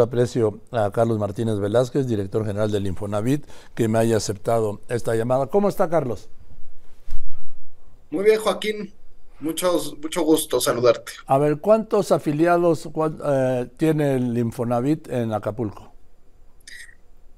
Aprecio a Carlos Martínez Velázquez, director general del Infonavit, que me haya aceptado esta llamada. ¿Cómo está, Carlos? Muy bien, Joaquín. Muchos, mucho gusto saludarte. A ver, ¿cuántos afiliados eh, tiene el Infonavit en Acapulco?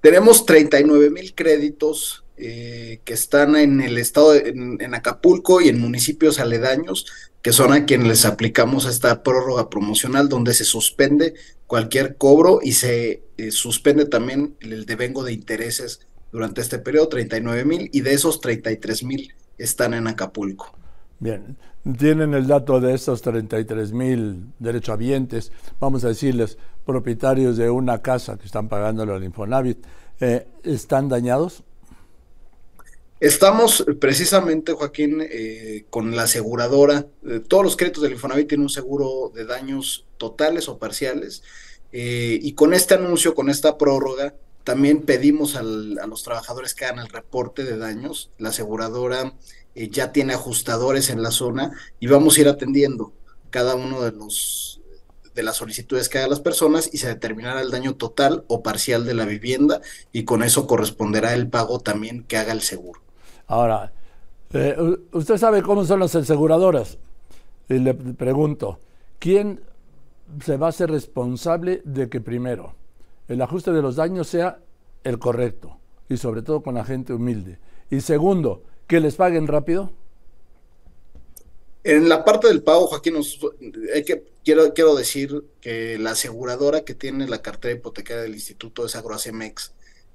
Tenemos 39 mil créditos eh, que están en el estado, en, Acapulco y en municipios aledaños, que son a quienes les aplicamos esta prórroga promocional donde se suspende cualquier cobro y se eh, suspende también el devengo de intereses durante este periodo, 39 mil, y de esos 33 mil están en Acapulco. Bien, tienen el dato de esos 33 mil derechohabientes, vamos a decirles, propietarios de una casa que están pagándolo al Infonavit, eh, ¿están dañados? Estamos precisamente, Joaquín, eh, con la aseguradora. Eh, todos los créditos del Infonavit tienen un seguro de daños totales o parciales. Eh, y con este anuncio, con esta prórroga, también pedimos a los trabajadores que hagan el reporte de daños. La aseguradora ya tiene ajustadores en la zona y vamos a ir atendiendo cada uno de los de las solicitudes que hagan las personas y se determinará el daño total o parcial de la vivienda y con eso corresponderá el pago también que haga el seguro. Ahora, eh, usted sabe cómo son las aseguradoras. Y le pregunto, ¿quién se va a ser responsable de que primero el ajuste de los daños sea el correcto y sobre todo con la gente humilde? Y segundo, que les paguen rápido. En la parte del pago, Joaquín, que, quiero, decir que la aseguradora que tiene la cartera hipotecaria del instituto es Agroacemex.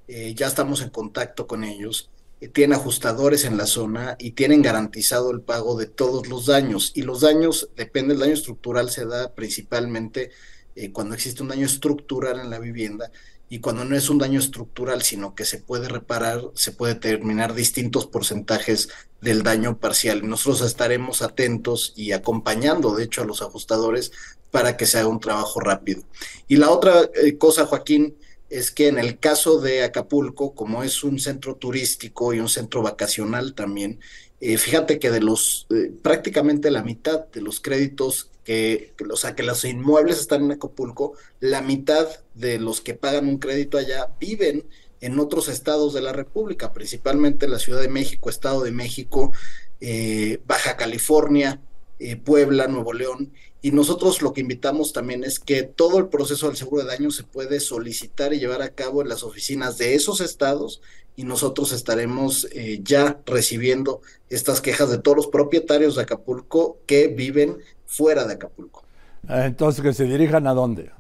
Eh, ya estamos en contacto con ellos tienen ajustadores en la zona y tienen garantizado el pago de todos los daños. Y los daños, depende, el daño estructural se da principalmente eh, cuando existe un daño estructural en la vivienda y cuando no es un daño estructural, sino que se puede reparar, se puede determinar distintos porcentajes del daño parcial. Nosotros estaremos atentos y acompañando, de hecho, a los ajustadores para que se haga un trabajo rápido. Y la otra eh, cosa, Joaquín, es que en el caso de Acapulco, como es un centro turístico y un centro vacacional también, eh, fíjate que de los eh, prácticamente la mitad de los créditos que, o sea, que los inmuebles están en Acapulco, la mitad de los que pagan un crédito allá viven en otros estados de la República, principalmente la Ciudad de México, Estado de México, eh, Baja California, Puebla, Nuevo León, y nosotros lo que invitamos también es que todo el proceso del seguro de daño se puede solicitar y llevar a cabo en las oficinas de esos estados y nosotros estaremos eh, ya recibiendo estas quejas de todos los propietarios de Acapulco que viven fuera de Acapulco. Ah, entonces, que se dirijan a dónde?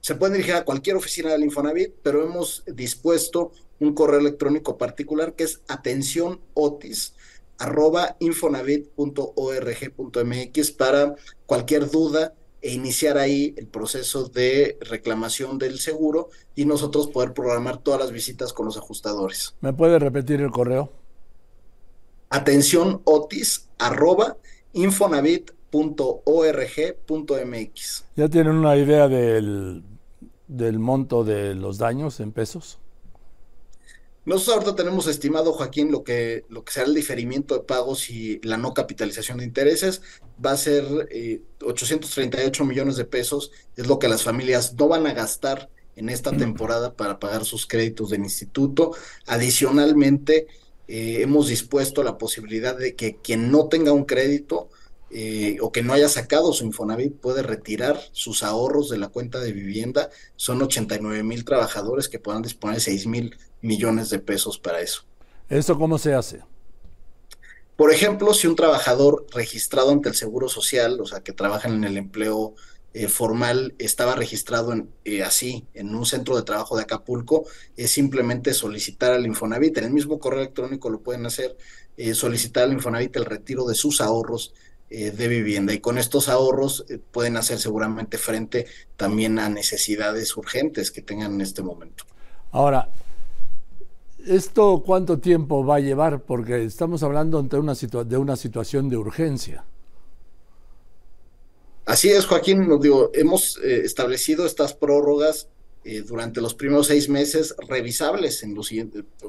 Se pueden dirigir a cualquier oficina del Infonavit, pero hemos dispuesto un correo electrónico particular que es atención otis arroba infonavit.org.mx para cualquier duda e iniciar ahí el proceso de reclamación del seguro y nosotros poder programar todas las visitas con los ajustadores. ¿Me puede repetir el correo? Atención otis arroba infonavit.org.mx. ¿Ya tienen una idea del, del monto de los daños en pesos? Nosotros ahorita tenemos estimado, Joaquín, lo que, lo que será el diferimiento de pagos y la no capitalización de intereses. Va a ser 838 eh, millones de pesos, es lo que las familias no van a gastar en esta temporada para pagar sus créditos del instituto. Adicionalmente, eh, hemos dispuesto la posibilidad de que quien no tenga un crédito eh, o que no haya sacado su Infonavit puede retirar sus ahorros de la cuenta de vivienda. Son 89 mil trabajadores que puedan disponer de 6 mil millones de pesos para eso. ¿Eso cómo se hace? Por ejemplo, si un trabajador registrado ante el Seguro Social, o sea, que trabaja en el empleo eh, formal, estaba registrado en, eh, así en un centro de trabajo de Acapulco, es simplemente solicitar al Infonavit, en el mismo correo electrónico lo pueden hacer, eh, solicitar al Infonavit el retiro de sus ahorros de vivienda y con estos ahorros pueden hacer seguramente frente también a necesidades urgentes que tengan en este momento. Ahora, ¿Esto cuánto tiempo va a llevar? Porque estamos hablando de una, de una situación de urgencia. Así es, Joaquín. Nos digo, hemos eh, establecido estas prórrogas eh, durante los primeros seis meses revisables. En los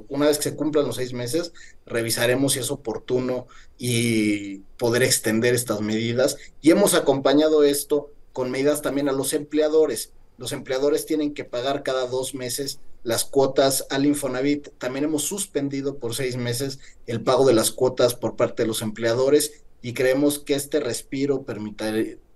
una vez que se cumplan los seis meses, revisaremos si es oportuno y poder extender estas medidas. Y hemos acompañado esto con medidas también a los empleadores los empleadores tienen que pagar cada dos meses las cuotas al Infonavit. También hemos suspendido por seis meses el pago de las cuotas por parte de los empleadores y creemos que este respiro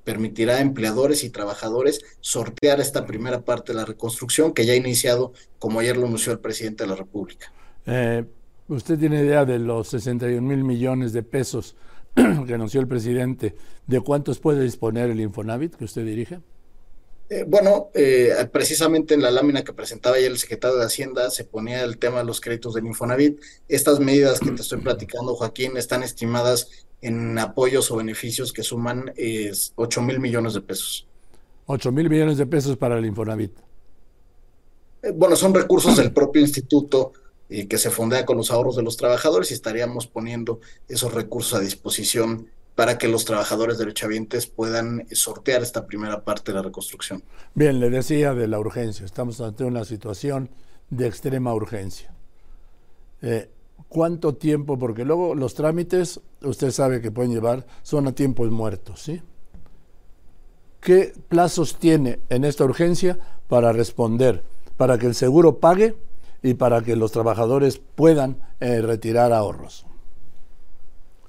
permitirá, a empleadores y trabajadores sortear esta primera parte de la reconstrucción que ya ha iniciado, como ayer lo anunció el presidente de la República. Eh, ¿Usted tiene idea de los 61 mil millones de pesos que anunció el presidente? ¿De cuántos puede disponer el Infonavit que usted dirige? Eh, bueno, eh, precisamente en la lámina que presentaba ayer el secretario de Hacienda se ponía el tema de los créditos del Infonavit. Estas medidas que te estoy platicando, Joaquín, están estimadas en apoyos o beneficios que suman 8 mil millones de pesos. 8 mil millones de pesos para el Infonavit. Eh, bueno, son recursos del propio instituto que se fondea con los ahorros de los trabajadores y estaríamos poniendo esos recursos a disposición para que los trabajadores derechohabientes puedan sortear esta primera parte de la reconstrucción. Bien, le decía de la urgencia, estamos ante una situación de extrema urgencia. Eh, ¿Cuánto tiempo? Porque luego los trámites, usted sabe que pueden llevar, son a tiempos muertos, ¿sí? ¿Qué plazos tiene en esta urgencia para responder, para que el seguro pague y para que los trabajadores puedan eh, retirar ahorros?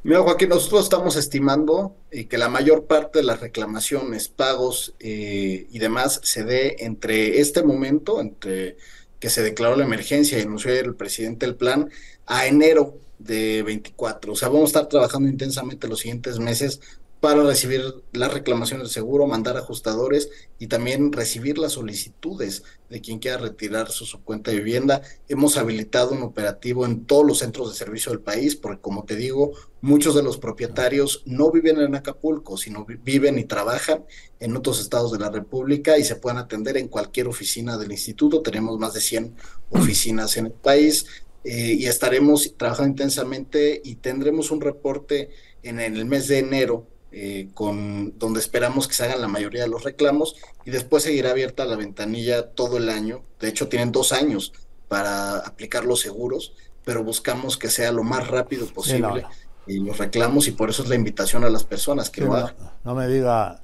Mira, Joaquín, nosotros estamos estimando eh, que la mayor parte de las reclamaciones, pagos eh, y demás se dé entre este momento, entre que se declaró la emergencia y anunció el presidente el plan, a enero de 24. O sea, vamos a estar trabajando intensamente los siguientes meses para recibir las reclamaciones de seguro, mandar ajustadores y también recibir las solicitudes de quien quiera retirar su, cuenta de vivienda. Hemos habilitado un operativo en todos los centros de servicio del país, porque como te digo, muchos de los propietarios no viven en Acapulco, sino viven y trabajan en otros estados de la República y se pueden atender en cualquier oficina del instituto. Tenemos más de 100 oficinas en el país eh, y estaremos trabajando intensamente y tendremos un reporte en el mes de enero eh, con donde esperamos que se hagan la mayoría de los reclamos y después seguirá abierta la ventanilla todo el año. De hecho, tienen dos años para aplicar los seguros, pero buscamos que sea lo más rápido posible y los reclamos y por eso es la invitación a las personas que no, No me diga,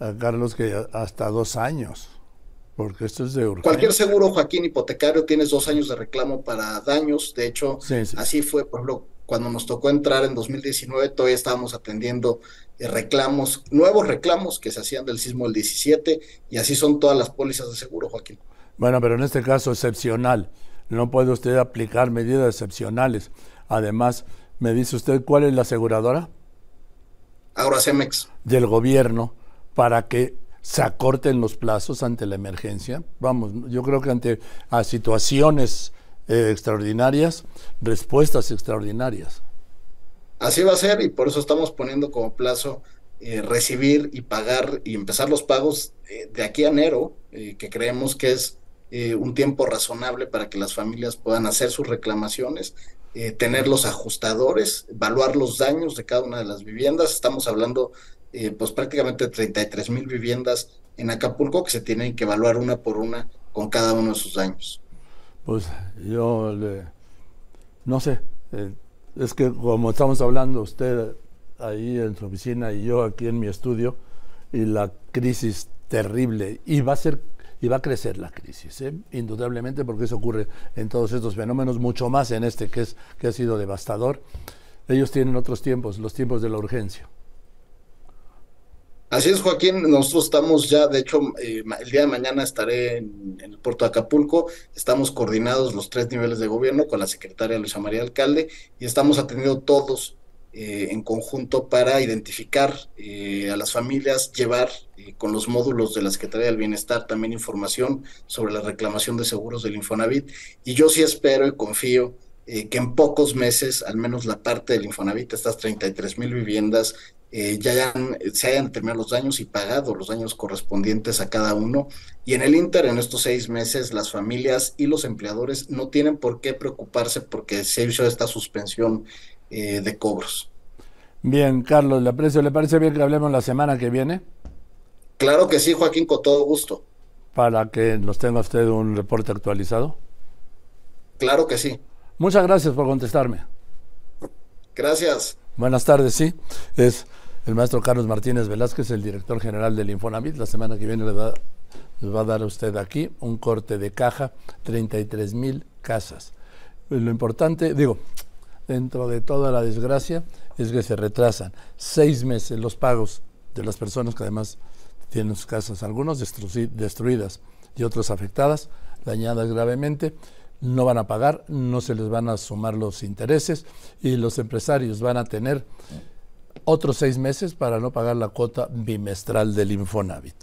eh, Carlos, que hasta dos años. Porque esto es de urgencia. Cualquier seguro, Joaquín, hipotecario, tienes dos años de reclamo para daños. De hecho, así fue, por ejemplo, cuando nos tocó entrar en 2019, todavía estábamos atendiendo eh, reclamos, nuevos reclamos que se hacían del sismo del 17, y así son todas las pólizas de seguro, Joaquín. Bueno, pero en este caso excepcional. No puede usted aplicar medidas excepcionales. Además, me dice usted cuál es la aseguradora? Cemex. Del gobierno, para que se acorten los plazos ante la emergencia. Vamos, yo creo que ante a situaciones eh, extraordinarias, respuestas extraordinarias. Así va a ser y por eso estamos poniendo como plazo eh, recibir y pagar y empezar los pagos eh, de aquí a enero, que creemos que es un tiempo razonable para que las familias puedan hacer sus reclamaciones, tener los ajustadores, evaluar los daños de cada una de las viviendas. Estamos hablando pues prácticamente de 33 mil viviendas en Acapulco que se tienen que evaluar una por una con cada uno de sus daños. Pues yo le, no sé, eh, es que como estamos hablando usted ahí en su oficina y yo aquí en mi estudio, y la crisis terrible, y va a ser y va a crecer la crisis, ¿eh? indudablemente, porque eso ocurre en todos estos fenómenos, mucho más en este que, es, que ha sido devastador. Ellos tienen otros tiempos, los tiempos de la urgencia. Así es, Joaquín. Nosotros estamos ya, de hecho, eh, el día de mañana estaré en, el puerto de Acapulco. Estamos coordinados los tres niveles de gobierno con la secretaria Luisa María Alcalde y estamos atendiendo todos eh, en conjunto para identificar eh, a las familias, llevar con los módulos de la Secretaría del Bienestar también información sobre la reclamación de seguros del Infonavit. Y yo sí espero y confío que en pocos meses, al menos la parte del Infonavit, estas 33 mil viviendas, eh, ya hayan, se hayan determinado los daños y pagado los daños correspondientes a cada uno. Y en el Inter, en estos seis meses, las familias y los empleadores no tienen por qué preocuparse porque se hizo esta suspensión eh, de cobros. Bien, Carlos, ¿le, aprecio, ¿le parece bien que hablemos la semana que viene? Claro que sí, Joaquín, con todo gusto. Para que nos tenga usted un reporte actualizado. Claro que sí. Muchas gracias por contestarme. Gracias. Buenas tardes, sí. Es el maestro Carlos Martínez Velázquez, el director general del Infonavit. La semana que viene le les va a dar a usted aquí un corte de caja, 33 mil casas. Lo importante, digo, dentro de toda la desgracia, es que se retrasan seis meses los pagos de las personas que además tienen sus casas, algunos destruidas y otros afectadas, dañadas gravemente, no van a pagar, no se les van a sumar los intereses y los empresarios van a tener otros seis meses para no pagar la cuota bimestral del Infonavit.